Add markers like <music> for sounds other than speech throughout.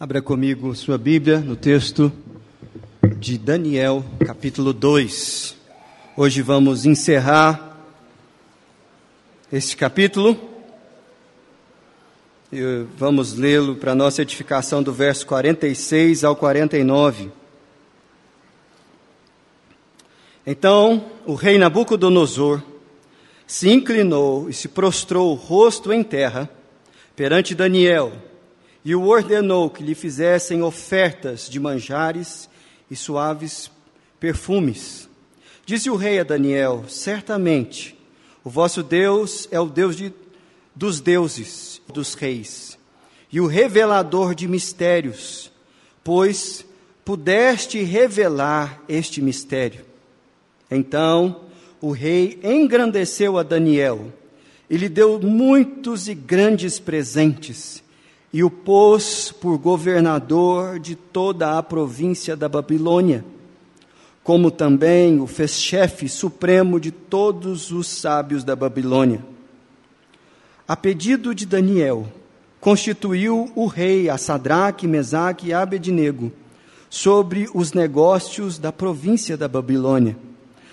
Abra comigo sua Bíblia no texto de Daniel, capítulo 2. Hoje vamos encerrar este capítulo e vamos lê-lo para nossa edificação do verso 46 ao 49. Então o rei Nabucodonosor se inclinou e se prostrou o rosto em terra perante Daniel e o ordenou que lhe fizessem ofertas de manjares e suaves perfumes. Disse o rei a Daniel: Certamente, o vosso Deus é o Deus de, dos deuses, dos reis, e o revelador de mistérios, pois pudeste revelar este mistério. Então o rei engrandeceu a Daniel e lhe deu muitos e grandes presentes e o pôs por governador de toda a província da Babilônia, como também o fez chefe supremo de todos os sábios da Babilônia. A pedido de Daniel, constituiu o rei a Sadraque, Mesaque e Abednego sobre os negócios da província da Babilônia.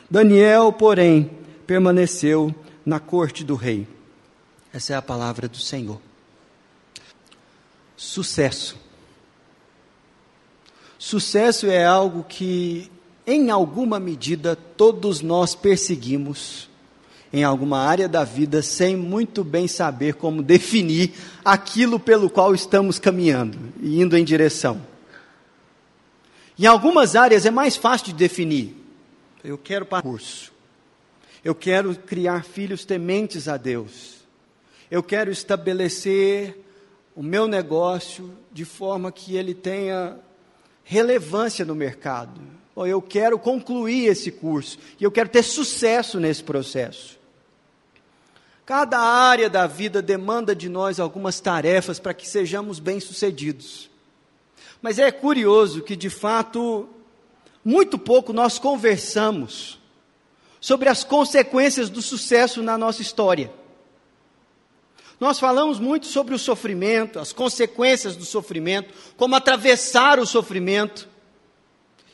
Daniel, porém, permaneceu na corte do rei. Essa é a palavra do Senhor. Sucesso. Sucesso é algo que, em alguma medida, todos nós perseguimos em alguma área da vida sem muito bem saber como definir aquilo pelo qual estamos caminhando e indo em direção. Em algumas áreas é mais fácil de definir. Eu quero curso. Eu quero criar filhos tementes a Deus. Eu quero estabelecer o meu negócio de forma que ele tenha relevância no mercado. Ou eu quero concluir esse curso e eu quero ter sucesso nesse processo. Cada área da vida demanda de nós algumas tarefas para que sejamos bem-sucedidos. Mas é curioso que, de fato, muito pouco nós conversamos sobre as consequências do sucesso na nossa história. Nós falamos muito sobre o sofrimento, as consequências do sofrimento, como atravessar o sofrimento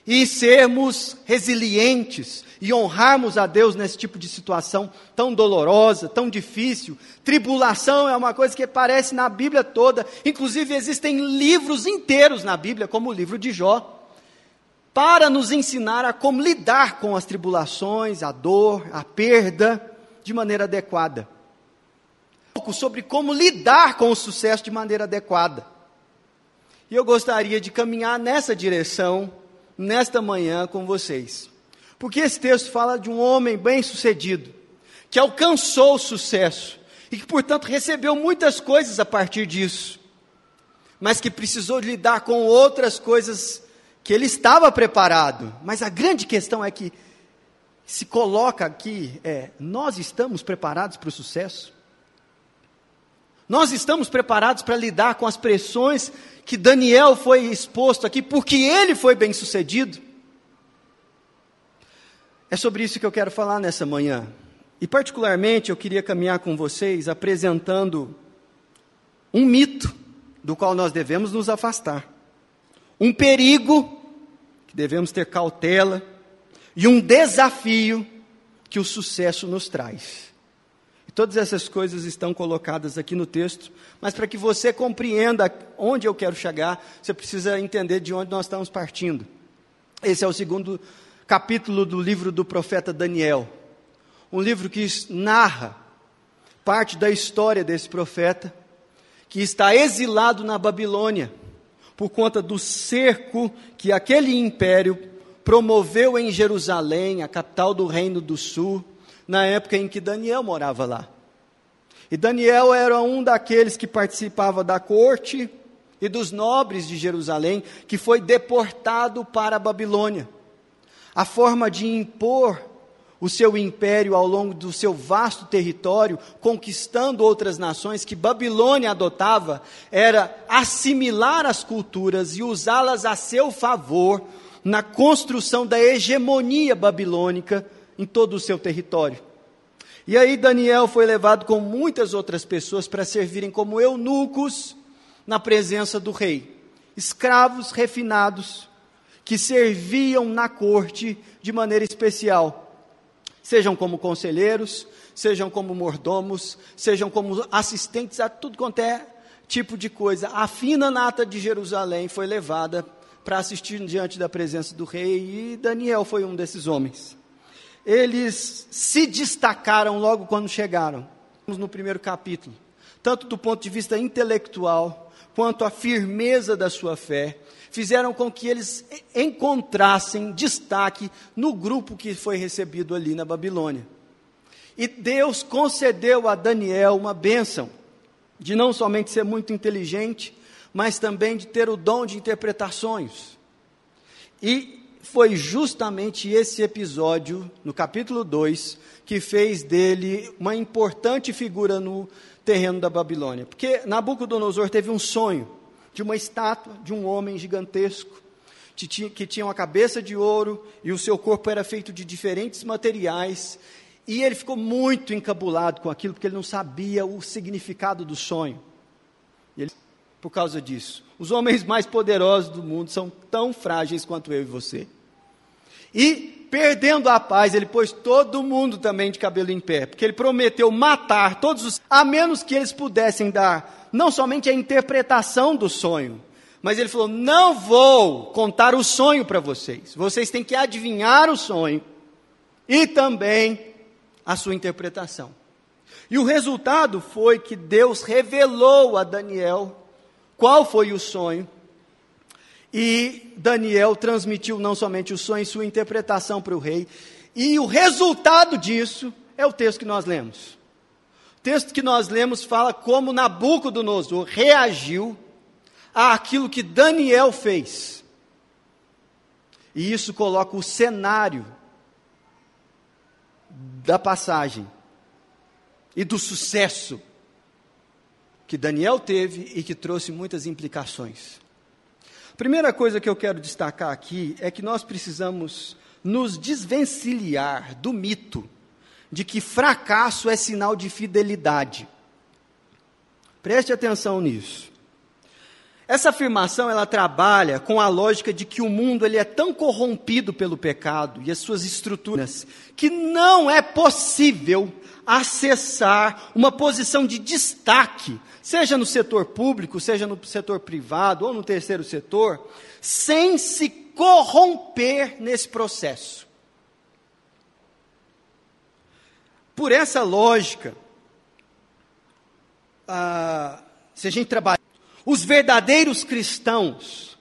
e sermos resilientes e honrarmos a Deus nesse tipo de situação tão dolorosa, tão difícil. Tribulação é uma coisa que aparece na Bíblia toda, inclusive existem livros inteiros na Bíblia, como o livro de Jó, para nos ensinar a como lidar com as tribulações, a dor, a perda de maneira adequada pouco sobre como lidar com o sucesso de maneira adequada. E eu gostaria de caminhar nessa direção, nesta manhã, com vocês. Porque esse texto fala de um homem bem-sucedido, que alcançou o sucesso e que, portanto, recebeu muitas coisas a partir disso, mas que precisou lidar com outras coisas que ele estava preparado. Mas a grande questão é que se coloca aqui é: nós estamos preparados para o sucesso? Nós estamos preparados para lidar com as pressões que Daniel foi exposto aqui, porque ele foi bem sucedido? É sobre isso que eu quero falar nessa manhã. E, particularmente, eu queria caminhar com vocês apresentando um mito do qual nós devemos nos afastar, um perigo que devemos ter cautela e um desafio que o sucesso nos traz. Todas essas coisas estão colocadas aqui no texto, mas para que você compreenda onde eu quero chegar, você precisa entender de onde nós estamos partindo. Esse é o segundo capítulo do livro do profeta Daniel, um livro que narra parte da história desse profeta, que está exilado na Babilônia, por conta do cerco que aquele império promoveu em Jerusalém, a capital do Reino do Sul, na época em que Daniel morava lá. E Daniel era um daqueles que participava da corte e dos nobres de Jerusalém, que foi deportado para a Babilônia. A forma de impor o seu império ao longo do seu vasto território, conquistando outras nações que Babilônia adotava, era assimilar as culturas e usá-las a seu favor na construção da hegemonia babilônica em todo o seu território. E aí Daniel foi levado com muitas outras pessoas para servirem como eunucos na presença do rei. escravos refinados que serviam na corte de maneira especial, sejam como conselheiros, sejam como mordomos, sejam como assistentes a tudo quanto é tipo de coisa. A fina nata de Jerusalém foi levada para assistir diante da presença do rei e Daniel foi um desses homens. Eles se destacaram logo quando chegaram. No primeiro capítulo, tanto do ponto de vista intelectual quanto a firmeza da sua fé, fizeram com que eles encontrassem destaque no grupo que foi recebido ali na Babilônia. E Deus concedeu a Daniel uma bênção de não somente ser muito inteligente, mas também de ter o dom de interpretar sonhos. E foi justamente esse episódio, no capítulo 2, que fez dele uma importante figura no terreno da Babilônia. Porque Nabucodonosor teve um sonho de uma estátua de um homem gigantesco, que tinha uma cabeça de ouro e o seu corpo era feito de diferentes materiais, e ele ficou muito encabulado com aquilo, porque ele não sabia o significado do sonho. Ele, por causa disso, os homens mais poderosos do mundo são tão frágeis quanto eu e você. E, perdendo a paz, ele pôs todo mundo também de cabelo em pé, porque ele prometeu matar todos os. a menos que eles pudessem dar não somente a interpretação do sonho, mas ele falou: não vou contar o sonho para vocês, vocês têm que adivinhar o sonho e também a sua interpretação. E o resultado foi que Deus revelou a Daniel qual foi o sonho, e Daniel transmitiu não somente o sonho, sua interpretação para o rei, e o resultado disso é o texto que nós lemos. O texto que nós lemos fala como Nabucodonosor reagiu àquilo que Daniel fez. E isso coloca o cenário da passagem e do sucesso que Daniel teve e que trouxe muitas implicações. Primeira coisa que eu quero destacar aqui é que nós precisamos nos desvencilhar do mito de que fracasso é sinal de fidelidade. Preste atenção nisso. Essa afirmação ela trabalha com a lógica de que o mundo ele é tão corrompido pelo pecado e as suas estruturas que não é possível acessar uma posição de destaque, seja no setor público, seja no setor privado ou no terceiro setor, sem se corromper nesse processo. Por essa lógica, ah, se a gente trabalhar os verdadeiros cristãos,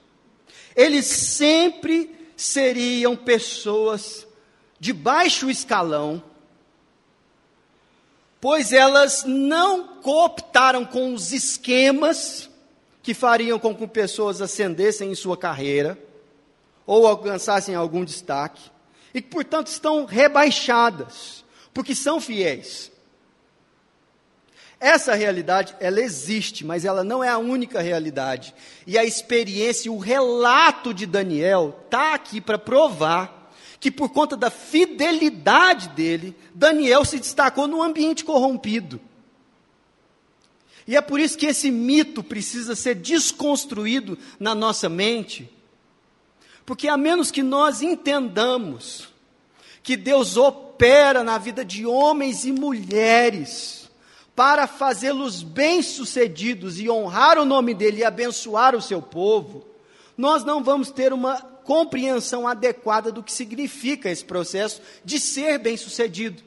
eles sempre seriam pessoas de baixo escalão, pois elas não cooptaram com os esquemas que fariam com que pessoas ascendessem em sua carreira ou alcançassem algum destaque, e que, portanto, estão rebaixadas, porque são fiéis. Essa realidade, ela existe, mas ela não é a única realidade. E a experiência, o relato de Daniel está aqui para provar que por conta da fidelidade dele, Daniel se destacou num ambiente corrompido. E é por isso que esse mito precisa ser desconstruído na nossa mente. Porque a menos que nós entendamos que Deus opera na vida de homens e mulheres, para fazê-los bem-sucedidos e honrar o nome dele e abençoar o seu povo, nós não vamos ter uma compreensão adequada do que significa esse processo de ser bem-sucedido.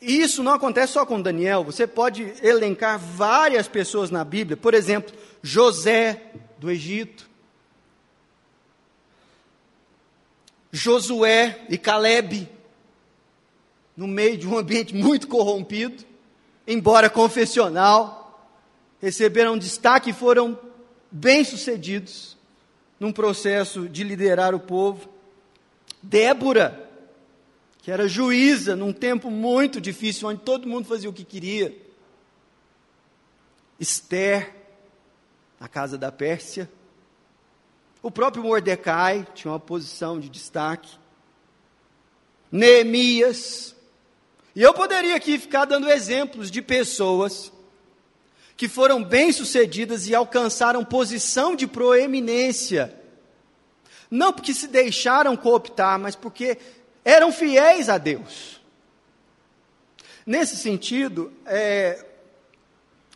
E isso não acontece só com Daniel, você pode elencar várias pessoas na Bíblia, por exemplo, José do Egito, Josué e Caleb, no meio de um ambiente muito corrompido, embora confessional, receberam destaque e foram bem-sucedidos num processo de liderar o povo. Débora, que era juíza num tempo muito difícil, onde todo mundo fazia o que queria. Esther, na casa da Pérsia. O próprio Mordecai tinha uma posição de destaque. Neemias, e eu poderia aqui ficar dando exemplos de pessoas que foram bem-sucedidas e alcançaram posição de proeminência. Não porque se deixaram cooptar, mas porque eram fiéis a Deus. Nesse sentido, é,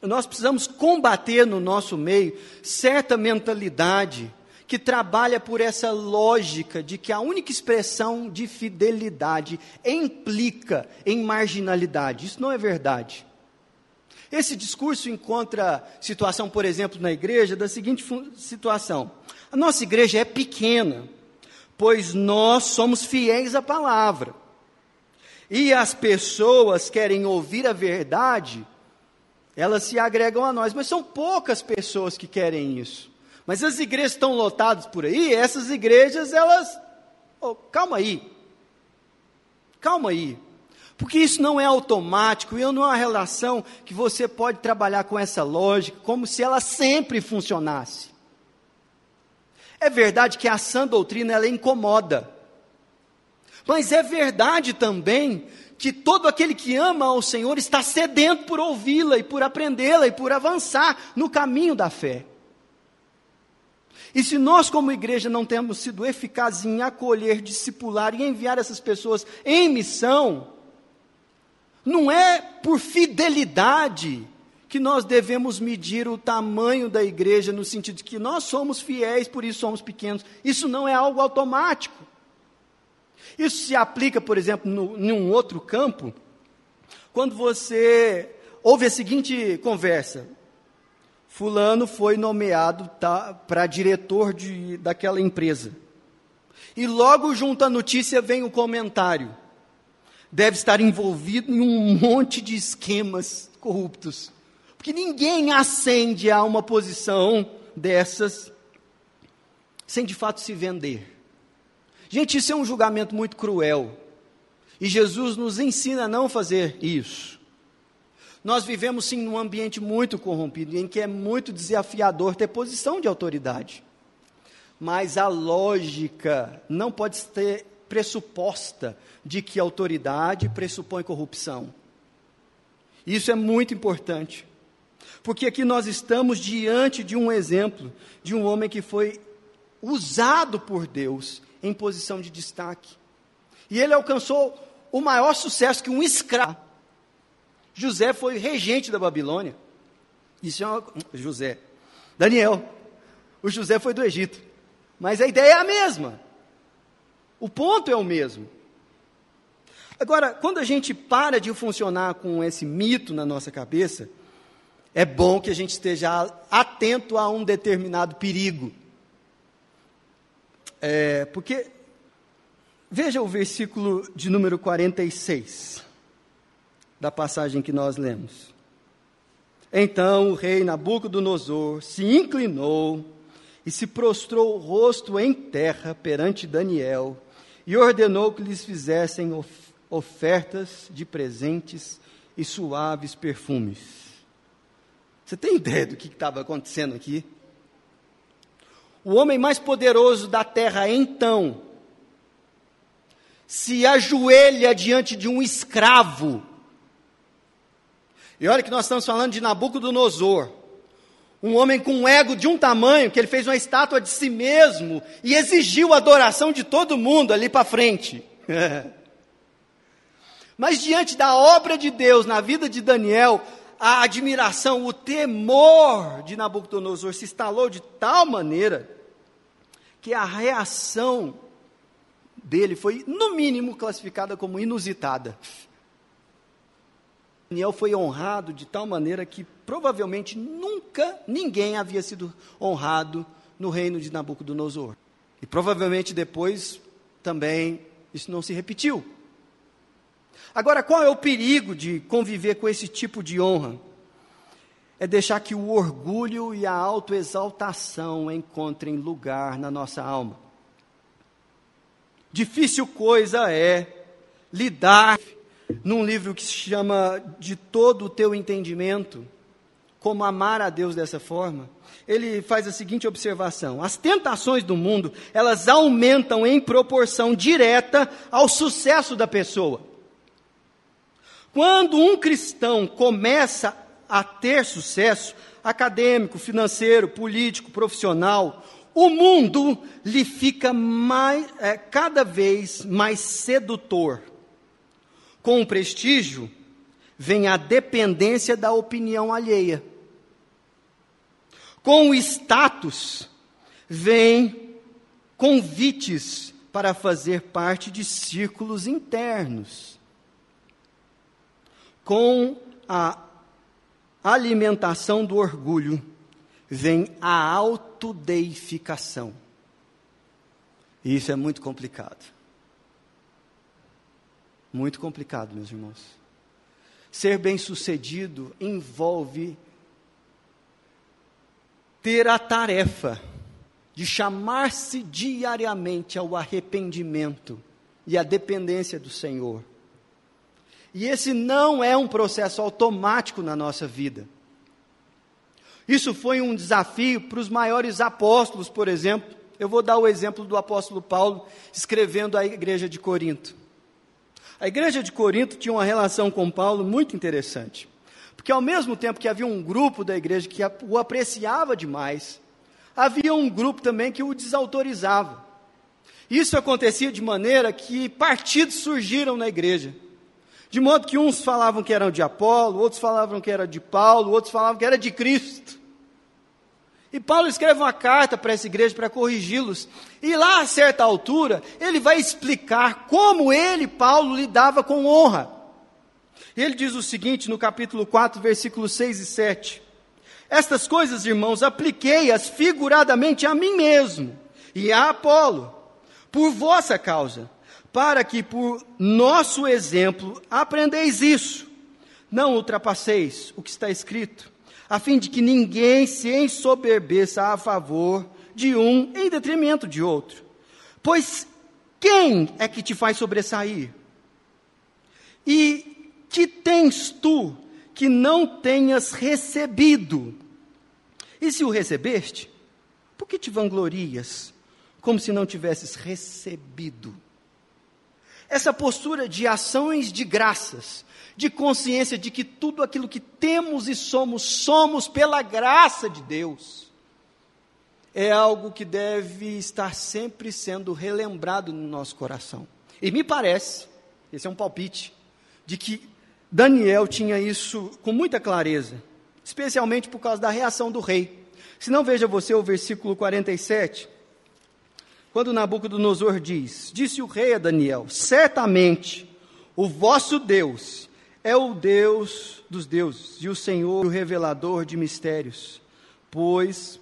nós precisamos combater no nosso meio certa mentalidade que trabalha por essa lógica de que a única expressão de fidelidade implica em marginalidade. Isso não é verdade. Esse discurso encontra situação, por exemplo, na igreja, da seguinte situação: a nossa igreja é pequena, pois nós somos fiéis à palavra. E as pessoas querem ouvir a verdade, elas se agregam a nós, mas são poucas pessoas que querem isso. Mas as igrejas estão lotadas por aí, essas igrejas, elas. Oh, calma aí. Calma aí. Porque isso não é automático e não é uma relação que você pode trabalhar com essa lógica como se ela sempre funcionasse. É verdade que a sã doutrina ela incomoda. Mas é verdade também que todo aquele que ama ao Senhor está sedento por ouvi-la e por aprendê-la e por avançar no caminho da fé. E se nós, como igreja, não temos sido eficazes em acolher, discipular e enviar essas pessoas em missão, não é por fidelidade que nós devemos medir o tamanho da igreja, no sentido de que nós somos fiéis, por isso somos pequenos. Isso não é algo automático. Isso se aplica, por exemplo, no, em um outro campo, quando você ouve a seguinte conversa: Fulano foi nomeado tá, para diretor de, daquela empresa. E logo junto à notícia vem o comentário: deve estar envolvido em um monte de esquemas corruptos. Porque ninguém ascende a uma posição dessas sem de fato se vender. Gente, isso é um julgamento muito cruel. E Jesus nos ensina a não fazer isso. Nós vivemos sim num ambiente muito corrompido, em que é muito desafiador ter posição de autoridade. Mas a lógica não pode ser pressuposta de que autoridade pressupõe corrupção. Isso é muito importante. Porque aqui nós estamos diante de um exemplo de um homem que foi usado por Deus em posição de destaque. E ele alcançou o maior sucesso que um escravo. José foi regente da Babilônia. Isso é uma... José. Daniel. O José foi do Egito. Mas a ideia é a mesma. O ponto é o mesmo. Agora, quando a gente para de funcionar com esse mito na nossa cabeça, é bom que a gente esteja atento a um determinado perigo. É, porque, veja o versículo de número 46 da passagem que nós lemos. Então o rei Nabucodonosor se inclinou e se prostrou o rosto em terra perante Daniel e ordenou que lhes fizessem ofertas de presentes e suaves perfumes. Você tem ideia do que estava acontecendo aqui? O homem mais poderoso da terra, então, se ajoelha diante de um escravo. E olha que nós estamos falando de Nabucodonosor, um homem com um ego de um tamanho que ele fez uma estátua de si mesmo e exigiu a adoração de todo mundo ali para frente. <laughs> Mas diante da obra de Deus na vida de Daniel, a admiração, o temor de Nabucodonosor se instalou de tal maneira que a reação dele foi, no mínimo, classificada como inusitada. Daniel foi honrado de tal maneira que provavelmente nunca ninguém havia sido honrado no reino de Nabucodonosor. E provavelmente depois também isso não se repetiu. Agora, qual é o perigo de conviver com esse tipo de honra? É deixar que o orgulho e a autoexaltação encontrem lugar na nossa alma. Difícil coisa é lidar num livro que se chama De Todo o Teu Entendimento, como amar a Deus dessa forma. Ele faz a seguinte observação: as tentações do mundo, elas aumentam em proporção direta ao sucesso da pessoa. Quando um cristão começa a ter sucesso acadêmico, financeiro, político, profissional, o mundo lhe fica mais, é, cada vez mais sedutor. Com o prestígio, vem a dependência da opinião alheia. Com o status, vem convites para fazer parte de círculos internos. Com a alimentação do orgulho, vem a autodeificação. E isso é muito complicado. Muito complicado, meus irmãos. Ser bem-sucedido envolve ter a tarefa de chamar-se diariamente ao arrependimento e à dependência do Senhor. E esse não é um processo automático na nossa vida. Isso foi um desafio para os maiores apóstolos, por exemplo. Eu vou dar o exemplo do apóstolo Paulo escrevendo à igreja de Corinto. A igreja de Corinto tinha uma relação com Paulo muito interessante. Porque ao mesmo tempo que havia um grupo da igreja que o apreciava demais, havia um grupo também que o desautorizava. Isso acontecia de maneira que partidos surgiram na igreja. De modo que uns falavam que eram de Apolo, outros falavam que era de Paulo, outros falavam que era de Cristo. E Paulo escreve uma carta para essa igreja para corrigi-los. E lá, a certa altura, ele vai explicar como ele, Paulo, lidava com honra. Ele diz o seguinte no capítulo 4, versículos 6 e 7. Estas coisas, irmãos, apliquei-as figuradamente a mim mesmo e a Apolo, por vossa causa, para que por nosso exemplo aprendeis isso. Não ultrapasseis o que está escrito a fim de que ninguém se ensoberbeça a favor de um em detrimento de outro. Pois quem é que te faz sobressair? E que tens tu que não tenhas recebido? E se o recebeste, por que te vanglorias, como se não tivesses recebido? Essa postura de ações de graças, de consciência de que tudo aquilo que temos e somos, somos pela graça de Deus, é algo que deve estar sempre sendo relembrado no nosso coração. E me parece, esse é um palpite, de que Daniel tinha isso com muita clareza, especialmente por causa da reação do rei. Se não, veja você o versículo 47, quando Nabucodonosor diz: Disse o rei a Daniel: Certamente o vosso Deus é o Deus dos deuses e o Senhor, o revelador de mistérios, pois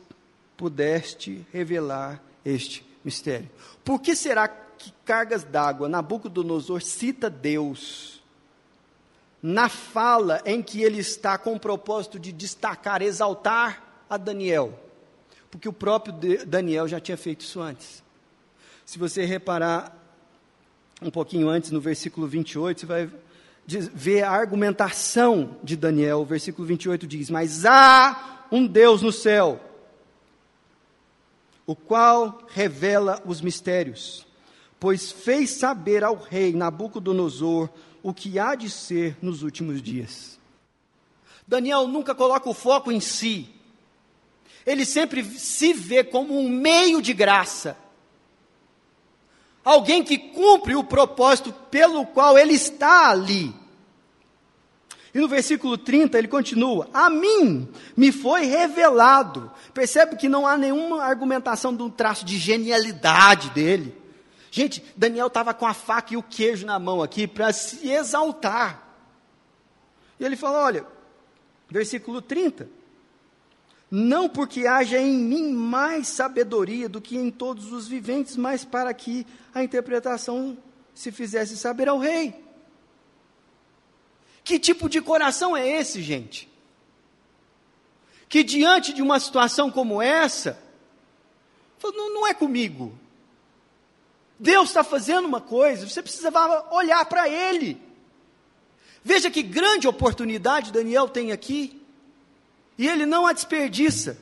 pudeste revelar este mistério. Por que será que cargas d'água, Nabucodonosor cita Deus na fala em que ele está com o propósito de destacar, exaltar a Daniel? Porque o próprio Daniel já tinha feito isso antes. Se você reparar um pouquinho antes, no versículo 28, você vai ver a argumentação de Daniel. O versículo 28 diz: Mas há um Deus no céu, o qual revela os mistérios, pois fez saber ao rei Nabucodonosor o que há de ser nos últimos dias. Daniel nunca coloca o foco em si, ele sempre se vê como um meio de graça alguém que cumpre o propósito pelo qual ele está ali. E no versículo 30 ele continua: A mim me foi revelado. Percebe que não há nenhuma argumentação de um traço de genialidade dele. Gente, Daniel estava com a faca e o queijo na mão aqui para se exaltar. E ele fala: Olha, versículo 30 não porque haja em mim mais sabedoria do que em todos os viventes, mas para que a interpretação se fizesse saber ao rei. Que tipo de coração é esse, gente? Que diante de uma situação como essa, não, não é comigo. Deus está fazendo uma coisa, você precisava olhar para Ele. Veja que grande oportunidade Daniel tem aqui. E ele não a desperdiça.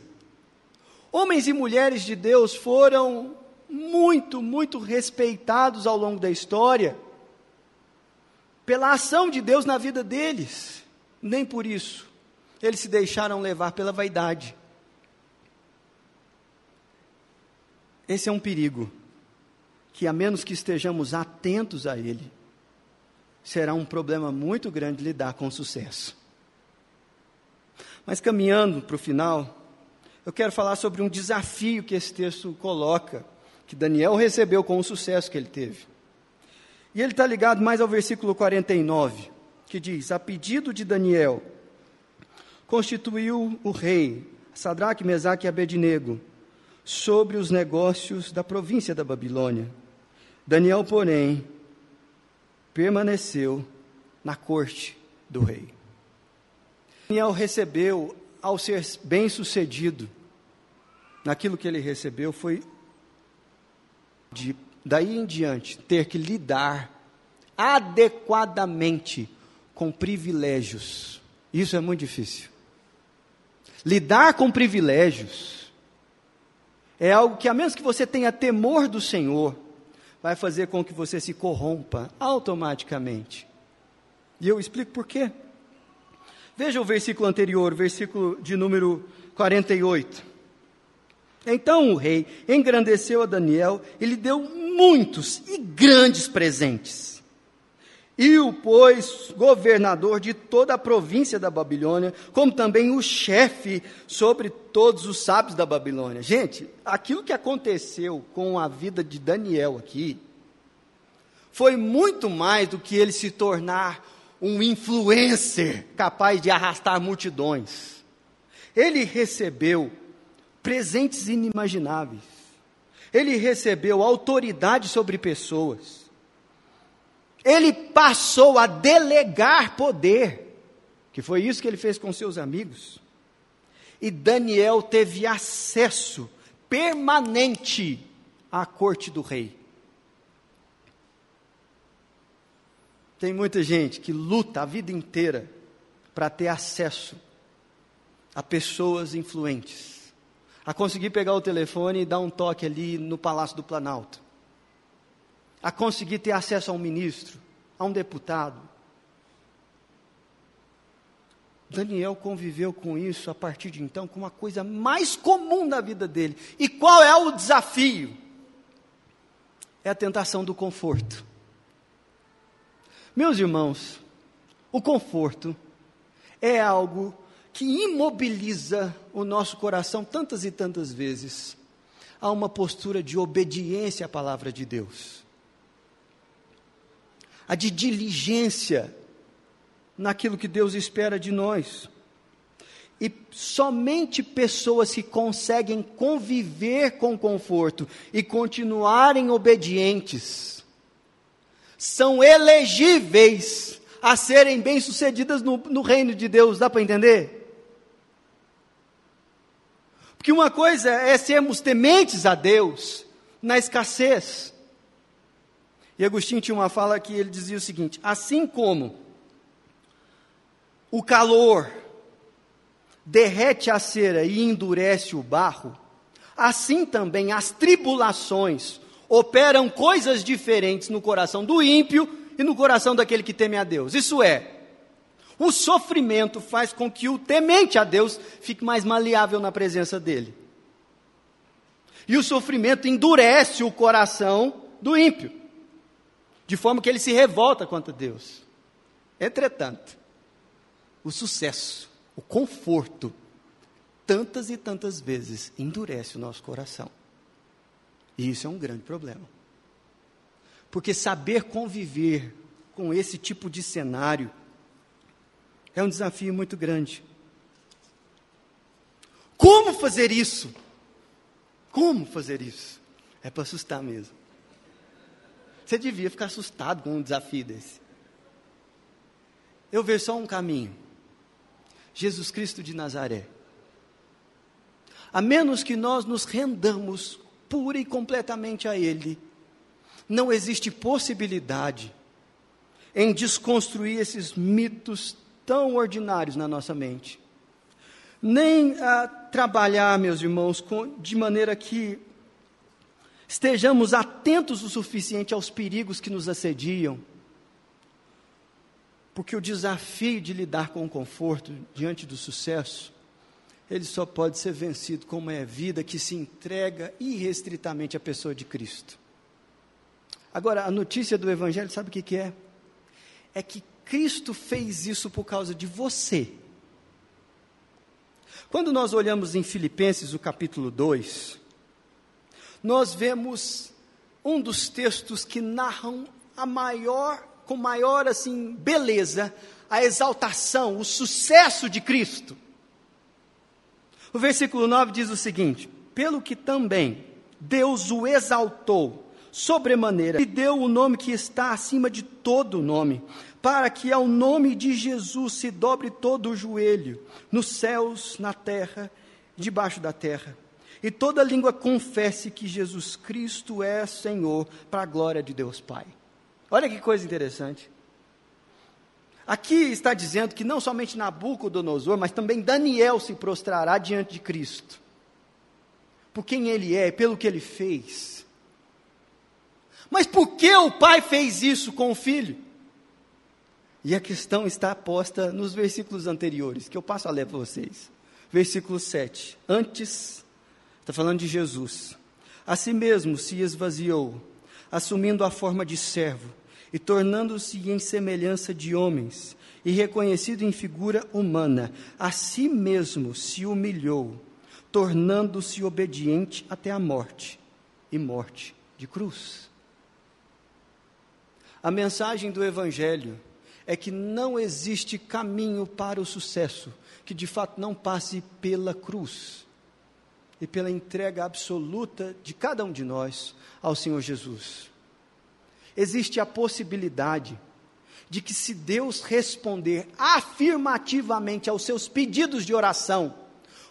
Homens e mulheres de Deus foram muito, muito respeitados ao longo da história pela ação de Deus na vida deles. Nem por isso eles se deixaram levar pela vaidade. Esse é um perigo, que a menos que estejamos atentos a ele, será um problema muito grande lidar com o sucesso. Mas caminhando para o final, eu quero falar sobre um desafio que esse texto coloca, que Daniel recebeu com o sucesso que ele teve. E ele está ligado mais ao versículo 49, que diz: A pedido de Daniel, constituiu o rei, Sadraque, Mesaque e Abednego, sobre os negócios da província da Babilônia. Daniel, porém, permaneceu na corte do rei. Daniel recebeu, ao ser bem-sucedido naquilo que ele recebeu, foi de daí em diante ter que lidar adequadamente com privilégios. Isso é muito difícil. Lidar com privilégios é algo que, a menos que você tenha temor do Senhor, vai fazer com que você se corrompa automaticamente. E eu explico por quê. Veja o versículo anterior, versículo de número 48. Então o rei engrandeceu a Daniel e lhe deu muitos e grandes presentes e o pôs governador de toda a província da Babilônia, como também o chefe sobre todos os sábios da Babilônia. Gente, aquilo que aconteceu com a vida de Daniel aqui, foi muito mais do que ele se tornar um influencer capaz de arrastar multidões. Ele recebeu presentes inimagináveis. Ele recebeu autoridade sobre pessoas ele passou a delegar poder, que foi isso que ele fez com seus amigos. E Daniel teve acesso permanente à corte do rei. Tem muita gente que luta a vida inteira para ter acesso a pessoas influentes, a conseguir pegar o telefone e dar um toque ali no Palácio do Planalto a conseguir ter acesso a um ministro, a um deputado. Daniel conviveu com isso a partir de então como uma coisa mais comum da vida dele. E qual é o desafio? É a tentação do conforto. Meus irmãos, o conforto é algo que imobiliza o nosso coração tantas e tantas vezes a uma postura de obediência à palavra de Deus a de diligência naquilo que Deus espera de nós. E somente pessoas que conseguem conviver com conforto e continuarem obedientes são elegíveis a serem bem-sucedidas no, no, reino de Deus, dá para entender? Porque uma coisa é sermos tementes a Deus na escassez, e Agostinho tinha uma fala que ele dizia o seguinte: assim como o calor derrete a cera e endurece o barro, assim também as tribulações operam coisas diferentes no coração do ímpio e no coração daquele que teme a Deus. Isso é, o sofrimento faz com que o temente a Deus fique mais maleável na presença dele. E o sofrimento endurece o coração do ímpio de forma que ele se revolta contra Deus. Entretanto, o sucesso, o conforto, tantas e tantas vezes endurece o nosso coração. E isso é um grande problema. Porque saber conviver com esse tipo de cenário é um desafio muito grande. Como fazer isso? Como fazer isso? É para assustar mesmo. Você devia ficar assustado com um desafio desse. Eu vejo só um caminho: Jesus Cristo de Nazaré. A menos que nós nos rendamos pura e completamente a Ele, não existe possibilidade em desconstruir esses mitos tão ordinários na nossa mente. Nem a trabalhar, meus irmãos, com, de maneira que estejamos atentos o suficiente aos perigos que nos assediam, Porque o desafio de lidar com o conforto diante do sucesso, ele só pode ser vencido como é vida que se entrega irrestritamente à pessoa de Cristo. Agora, a notícia do Evangelho, sabe o que, que é? É que Cristo fez isso por causa de você. Quando nós olhamos em Filipenses, o capítulo 2, nós vemos um dos textos que narram a maior com maior assim beleza a exaltação, o sucesso de Cristo. O versículo 9 diz o seguinte: Pelo que também Deus o exaltou sobremaneira e deu o nome que está acima de todo nome, para que ao nome de Jesus se dobre todo o joelho, nos céus, na terra, debaixo da terra, e toda língua confesse que Jesus Cristo é Senhor, para a glória de Deus Pai. Olha que coisa interessante. Aqui está dizendo que não somente Nabucodonosor, mas também Daniel se prostrará diante de Cristo. Por quem ele é, pelo que ele fez. Mas por que o pai fez isso com o filho? E a questão está posta nos versículos anteriores, que eu passo a ler para vocês. Versículo 7. Antes, está falando de Jesus. A si mesmo se esvaziou assumindo a forma de servo e tornando-se em semelhança de homens, e reconhecido em figura humana, a si mesmo se humilhou, tornando-se obediente até a morte e morte de cruz. A mensagem do Evangelho é que não existe caminho para o sucesso que de fato não passe pela cruz e pela entrega absoluta de cada um de nós ao Senhor Jesus. Existe a possibilidade de que, se Deus responder afirmativamente aos seus pedidos de oração,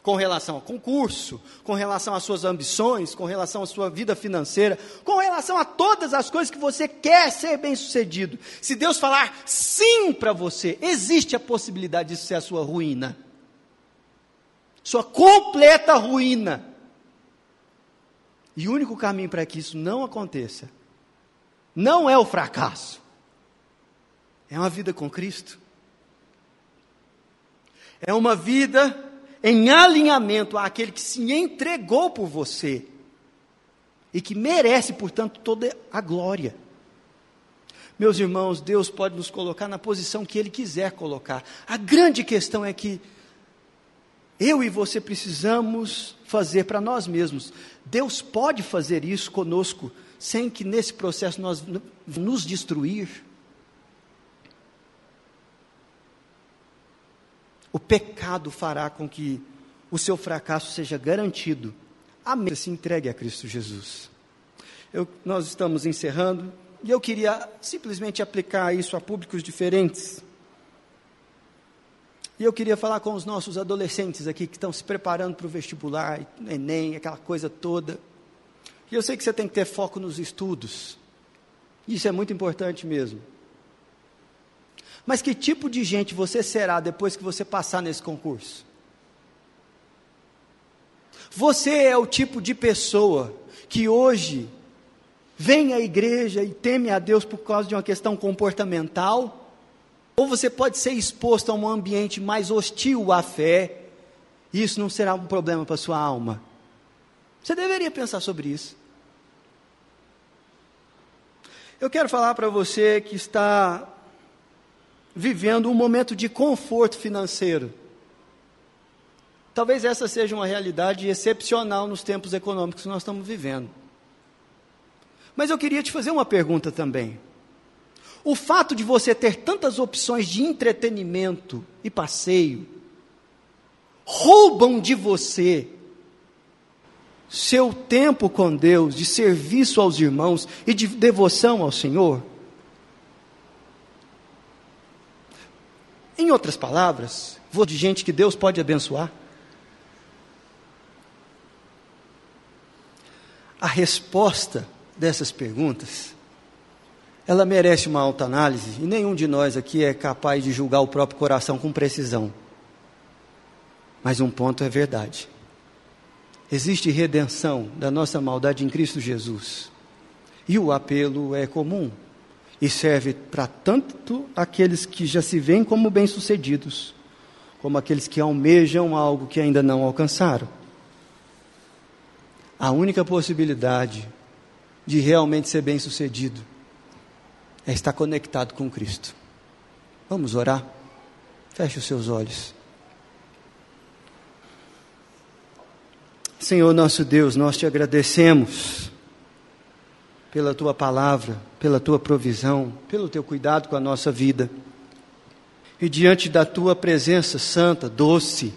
com relação ao concurso, com relação às suas ambições, com relação à sua vida financeira, com relação a todas as coisas que você quer ser bem-sucedido. Se Deus falar sim para você, existe a possibilidade disso ser a sua ruína. Sua completa ruína. E o único caminho para que isso não aconteça não é o fracasso, é uma vida com Cristo. É uma vida em alinhamento àquele que se entregou por você e que merece, portanto, toda a glória. Meus irmãos, Deus pode nos colocar na posição que Ele quiser colocar. A grande questão é que eu e você precisamos fazer para nós mesmos. Deus pode fazer isso conosco sem que nesse processo nós nos destruir. O pecado fará com que o seu fracasso seja garantido. Amém. Se entregue a Cristo Jesus. Eu, nós estamos encerrando e eu queria simplesmente aplicar isso a públicos diferentes. E eu queria falar com os nossos adolescentes aqui que estão se preparando para o vestibular, Enem, aquela coisa toda. E eu sei que você tem que ter foco nos estudos. Isso é muito importante mesmo. Mas que tipo de gente você será depois que você passar nesse concurso? Você é o tipo de pessoa que hoje vem à igreja e teme a Deus por causa de uma questão comportamental? Ou você pode ser exposto a um ambiente mais hostil à fé, e isso não será um problema para sua alma? Você deveria pensar sobre isso. Eu quero falar para você que está vivendo um momento de conforto financeiro. Talvez essa seja uma realidade excepcional nos tempos econômicos que nós estamos vivendo. Mas eu queria te fazer uma pergunta também. O fato de você ter tantas opções de entretenimento e passeio roubam de você seu tempo com Deus, de serviço aos irmãos e de devoção ao Senhor? Em outras palavras, vou de gente que Deus pode abençoar. A resposta dessas perguntas, ela merece uma alta análise e nenhum de nós aqui é capaz de julgar o próprio coração com precisão. Mas um ponto é verdade. Existe redenção da nossa maldade em Cristo Jesus. E o apelo é comum. E serve para tanto aqueles que já se veem como bem-sucedidos, como aqueles que almejam algo que ainda não alcançaram. A única possibilidade de realmente ser bem-sucedido é estar conectado com Cristo. Vamos orar? Feche os seus olhos. Senhor nosso Deus, nós te agradecemos pela tua palavra, pela tua provisão, pelo teu cuidado com a nossa vida. E diante da tua presença santa, doce,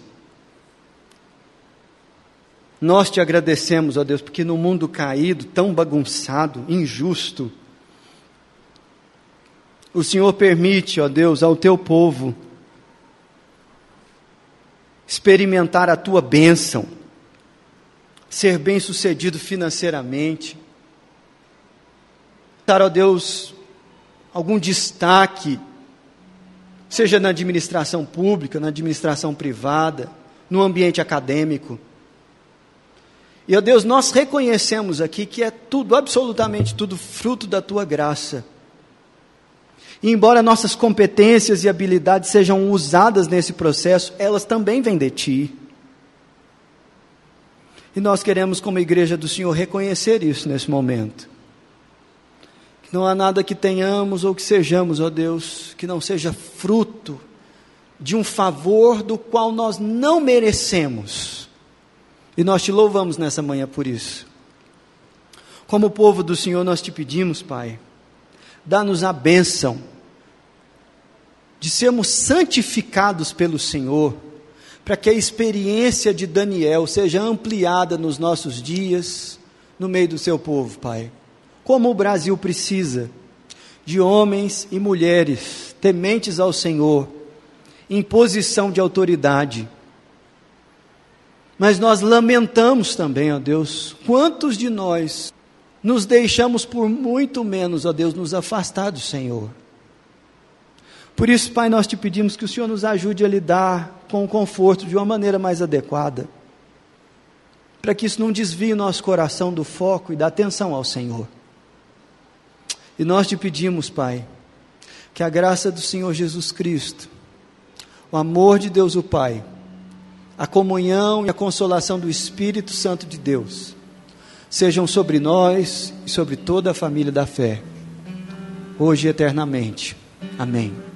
nós te agradecemos, ó Deus, porque no mundo caído, tão bagunçado, injusto, o Senhor permite, ó Deus, ao teu povo experimentar a tua bênção, ser bem-sucedido financeiramente, dar, ó Deus, algum destaque, seja na administração pública, na administração privada, no ambiente acadêmico. E, ó Deus, nós reconhecemos aqui que é tudo, absolutamente tudo, fruto da tua graça. E embora nossas competências e habilidades sejam usadas nesse processo, elas também vêm de ti. E nós queremos, como igreja do Senhor, reconhecer isso nesse momento. Não há nada que tenhamos ou que sejamos, ó Deus, que não seja fruto de um favor do qual nós não merecemos. E nós te louvamos nessa manhã por isso. Como povo do Senhor, nós te pedimos, Pai, dá-nos a bênção de sermos santificados pelo Senhor, para que a experiência de Daniel seja ampliada nos nossos dias, no meio do seu povo, Pai como o Brasil precisa de homens e mulheres tementes ao Senhor, em posição de autoridade. Mas nós lamentamos também, ó Deus, quantos de nós nos deixamos por muito menos, ó Deus, nos afastar do Senhor. Por isso, Pai, nós te pedimos que o Senhor nos ajude a lidar com o conforto de uma maneira mais adequada, para que isso não desvie nosso coração do foco e da atenção ao Senhor. E nós te pedimos, Pai, que a graça do Senhor Jesus Cristo, o amor de Deus o Pai, a comunhão e a consolação do Espírito Santo de Deus sejam sobre nós e sobre toda a família da fé, hoje e eternamente. Amém.